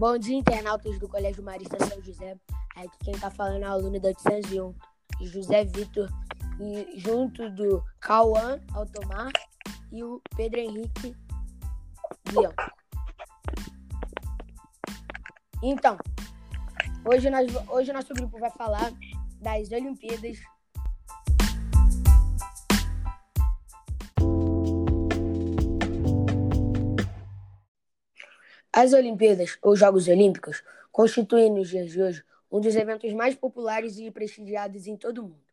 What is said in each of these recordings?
Bom dia, internautas do Colégio Marista São José. Aqui quem está falando é o aluno da 801, José Vitor, e junto do Cauã Altomar e o Pedro Henrique Bianco. Então, hoje, nós, hoje nosso grupo vai falar das Olimpíadas As Olimpíadas, ou Jogos Olímpicos, constituem nos dias de hoje um dos eventos mais populares e prestigiados em todo o mundo.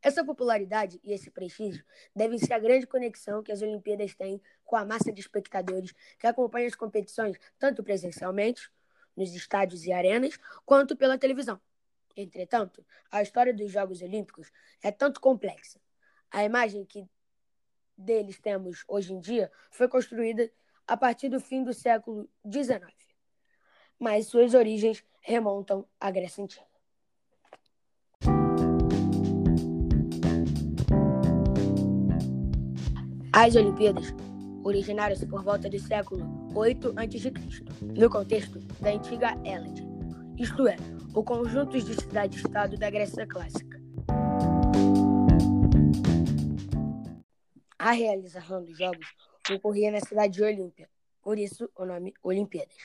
Essa popularidade e esse prestígio devem-se à grande conexão que as Olimpíadas têm com a massa de espectadores que acompanha as competições tanto presencialmente, nos estádios e arenas, quanto pela televisão. Entretanto, a história dos Jogos Olímpicos é tanto complexa. A imagem que deles temos hoje em dia foi construída a partir do fim do século XIX, mas suas origens remontam à Grécia Antiga. As Olimpíadas originaram-se por volta do século 8 a.C., no contexto da antiga Hélade, isto é, o conjunto de cidade-estado da Grécia Clássica. A realização dos Jogos ocorria na cidade de Olímpia, por isso o nome Olimpíadas,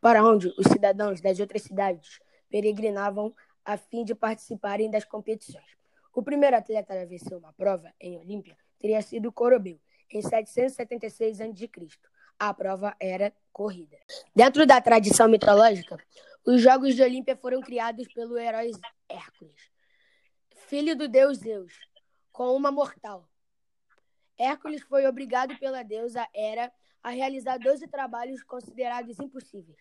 para onde os cidadãos das outras cidades peregrinavam a fim de participarem das competições. O primeiro atleta a vencer uma prova em Olímpia teria sido Corobeu, em 776 a.C. A prova era corrida. Dentro da tradição mitológica, os Jogos de Olímpia foram criados pelo herói Hércules, filho do deus Zeus, com uma mortal, Hércules foi obrigado pela deusa Hera a realizar 12 trabalhos considerados impossíveis.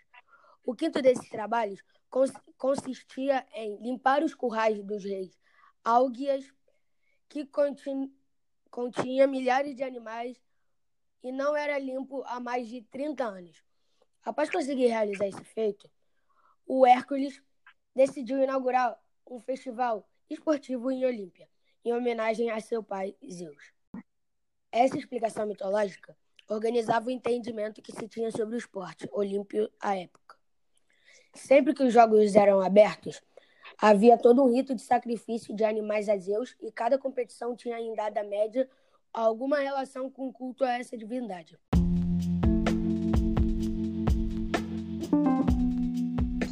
O quinto desses trabalhos cons consistia em limpar os currais dos reis Álgias, que continha milhares de animais e não era limpo há mais de 30 anos. Após conseguir realizar esse feito, o Hércules decidiu inaugurar um festival esportivo em Olímpia, em homenagem a seu pai Zeus. Essa explicação mitológica organizava o entendimento que se tinha sobre o esporte olímpico à época. Sempre que os jogos eram abertos, havia todo um rito de sacrifício de animais a Zeus e cada competição tinha em dada média alguma relação com o culto a essa divindade.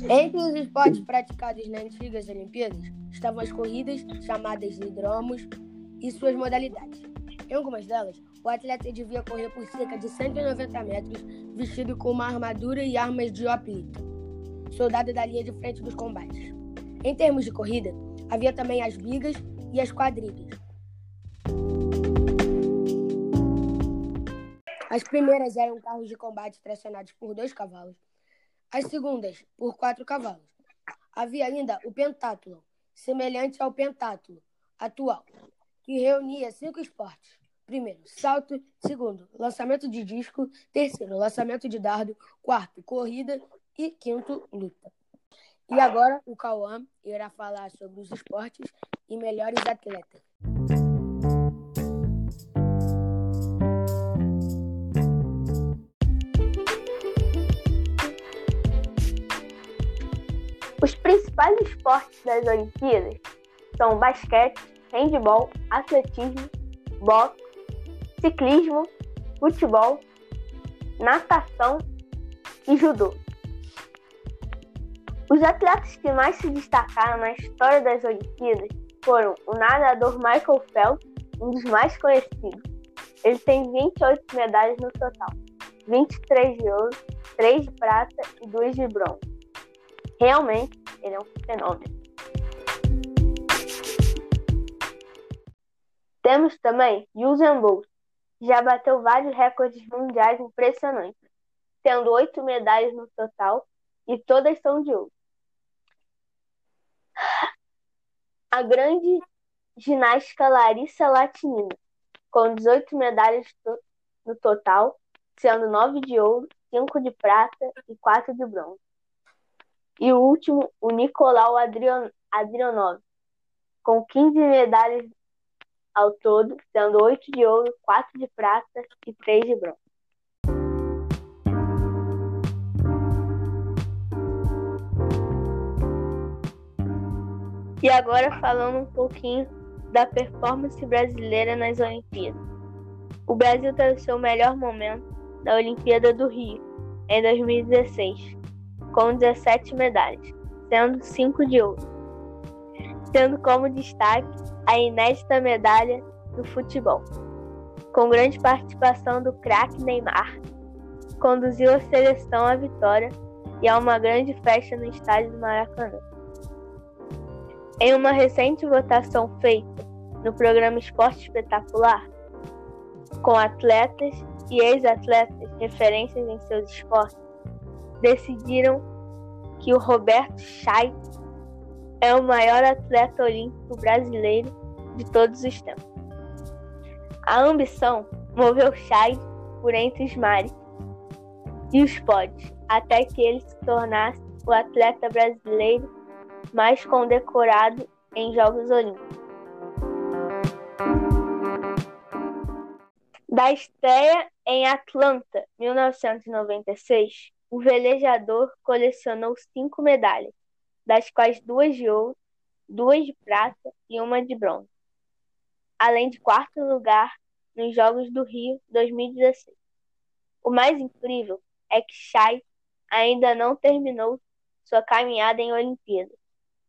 Entre os esportes praticados nas antigas Olimpíadas estavam as corridas, chamadas de hidromos, e suas modalidades. Em algumas delas, o atleta devia correr por cerca de 190 metros, vestido com uma armadura e armas de hoplita, soldado da linha de frente dos combates. Em termos de corrida, havia também as bigas e as quadrigas. As primeiras eram carros de combate tracionados por dois cavalos, as segundas por quatro cavalos. Havia ainda o pentátulo, semelhante ao pentátulo atual, que reunia cinco esportes. Primeiro, salto. Segundo, lançamento de disco. Terceiro, lançamento de dardo. Quarto, corrida. E quinto, luta. E agora o Cauã irá falar sobre os esportes e melhores atletas. Os principais esportes das Olimpíadas são basquete, handebol, atletismo, boxe, ciclismo, futebol, natação e judô. Os atletas que mais se destacaram na história das Olimpíadas foram o nadador Michael Phelps, um dos mais conhecidos. Ele tem 28 medalhas no total, 23 de ouro, 3 de prata e 2 de bronze. Realmente, ele é um fenômeno. Temos também Usain Bolt, já bateu vários recordes mundiais impressionantes, tendo oito medalhas no total e todas são de ouro. A grande ginástica Larissa Latinina, com 18 medalhas no total, sendo nove de ouro, cinco de prata e quatro de bronze. E o último, o Nicolau Adrianov, com 15 medalhas ao todo, sendo oito de ouro, quatro de prata e três de bronze. E agora falando um pouquinho da performance brasileira nas Olimpíadas. O Brasil teve seu melhor momento na Olimpíada do Rio, em 2016, com 17 medalhas, sendo 5 de ouro. Tendo como destaque a inédita medalha do futebol, com grande participação do craque Neymar. Conduziu a seleção à vitória e a uma grande festa no estádio do Maracanã. Em uma recente votação feita no programa Esporte Espetacular, com atletas e ex-atletas referências em seus esportes, decidiram que o Roberto Chay é o maior atleta olímpico brasileiro de todos os tempos. A ambição moveu Chay por entre os mares e os pódios, até que ele se tornasse o atleta brasileiro mais condecorado em Jogos Olímpicos. Da estreia em Atlanta, 1996, o velejador colecionou cinco medalhas, das quais duas de ouro, duas de prata e uma de bronze, além de quarto lugar nos Jogos do Rio 2016. O mais incrível é que Chay ainda não terminou sua caminhada em Olimpíadas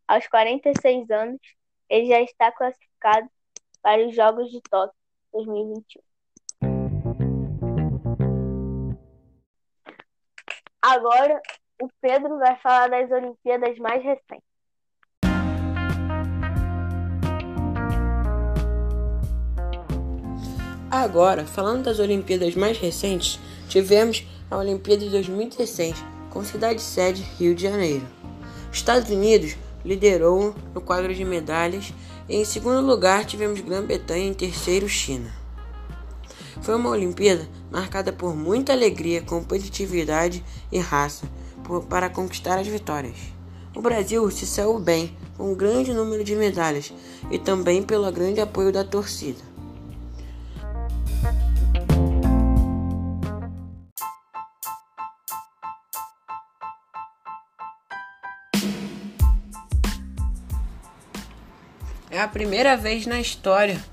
aos 46 anos, ele já está classificado para os Jogos de Tóquio 2021. Agora, o Pedro vai falar das Olimpíadas mais recentes. Agora, falando das Olimpíadas mais recentes, tivemos a Olimpíada de 2016, com cidade sede Rio de Janeiro. Estados Unidos liderou no quadro de medalhas e em segundo lugar tivemos Grã-Bretanha em terceiro China. Foi uma Olimpíada marcada por muita alegria, competitividade e raça para conquistar as vitórias. O Brasil se saiu bem com um grande número de medalhas e também pelo grande apoio da torcida. É a primeira vez na história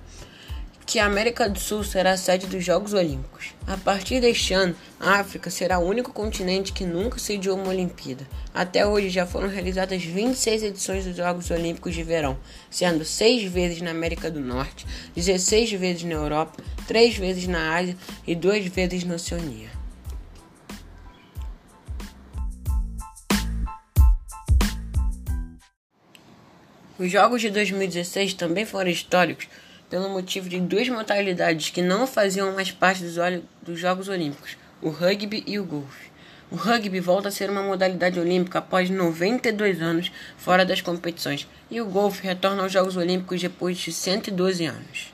que a América do Sul será sede dos Jogos Olímpicos. A partir deste ano, a África será o único continente que nunca sediou uma Olimpíada. Até hoje já foram realizadas 26 edições dos Jogos Olímpicos de Verão, sendo 6 vezes na América do Norte, 16 vezes na Europa, 3 vezes na Ásia e 2 vezes na Oceania. Os jogos de 2016 também foram históricos pelo motivo de duas modalidades que não faziam mais parte dos, dos Jogos Olímpicos, o rugby e o golfe. O rugby volta a ser uma modalidade olímpica após 92 anos fora das competições, e o golfe retorna aos Jogos Olímpicos depois de 112 anos.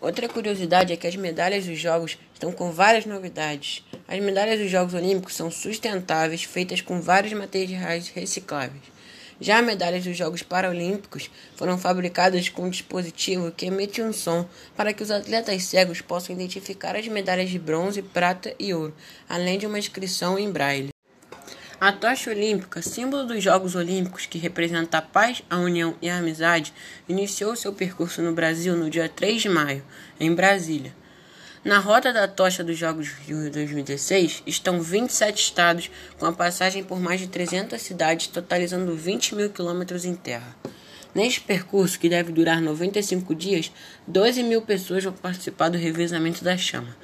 Outra curiosidade é que as medalhas dos Jogos estão com várias novidades. As medalhas dos Jogos Olímpicos são sustentáveis, feitas com vários materiais recicláveis. Já medalhas dos Jogos Paralímpicos foram fabricadas com um dispositivo que emite um som para que os atletas cegos possam identificar as medalhas de bronze, prata e ouro, além de uma inscrição em braille. A tocha olímpica, símbolo dos Jogos Olímpicos que representa a paz, a união e a amizade, iniciou seu percurso no Brasil no dia 3 de maio, em Brasília. Na rota da tocha dos Jogos Rio 2016 estão 27 estados, com a passagem por mais de 300 cidades, totalizando 20 mil quilômetros em terra. Neste percurso, que deve durar 95 dias, 12 mil pessoas vão participar do revezamento da chama.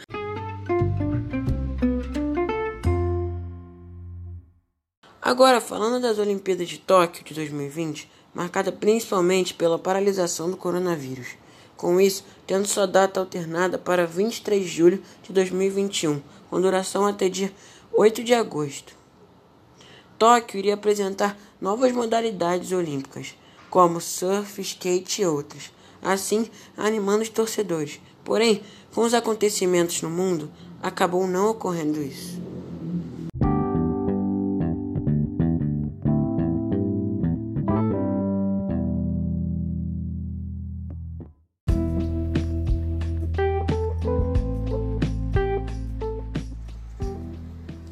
Agora, falando das Olimpíadas de Tóquio de 2020, marcada principalmente pela paralisação do coronavírus. Com isso, tendo sua data alternada para 23 de julho de 2021, com duração até dia 8 de agosto. Tóquio iria apresentar novas modalidades olímpicas, como surf, skate e outras, assim animando os torcedores. Porém, com os acontecimentos no mundo, acabou não ocorrendo isso.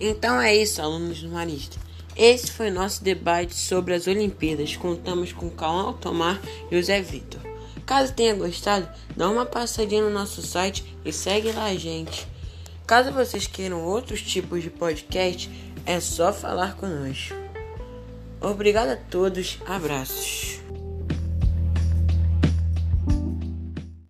Então é isso, alunos do Marista. Esse foi nosso debate sobre as Olimpíadas. Contamos com Cauã Altomar e o Zé Vitor. Caso tenha gostado, dá uma passadinha no nosso site e segue lá a gente. Caso vocês queiram outros tipos de podcast, é só falar conosco. Obrigado a todos, abraços.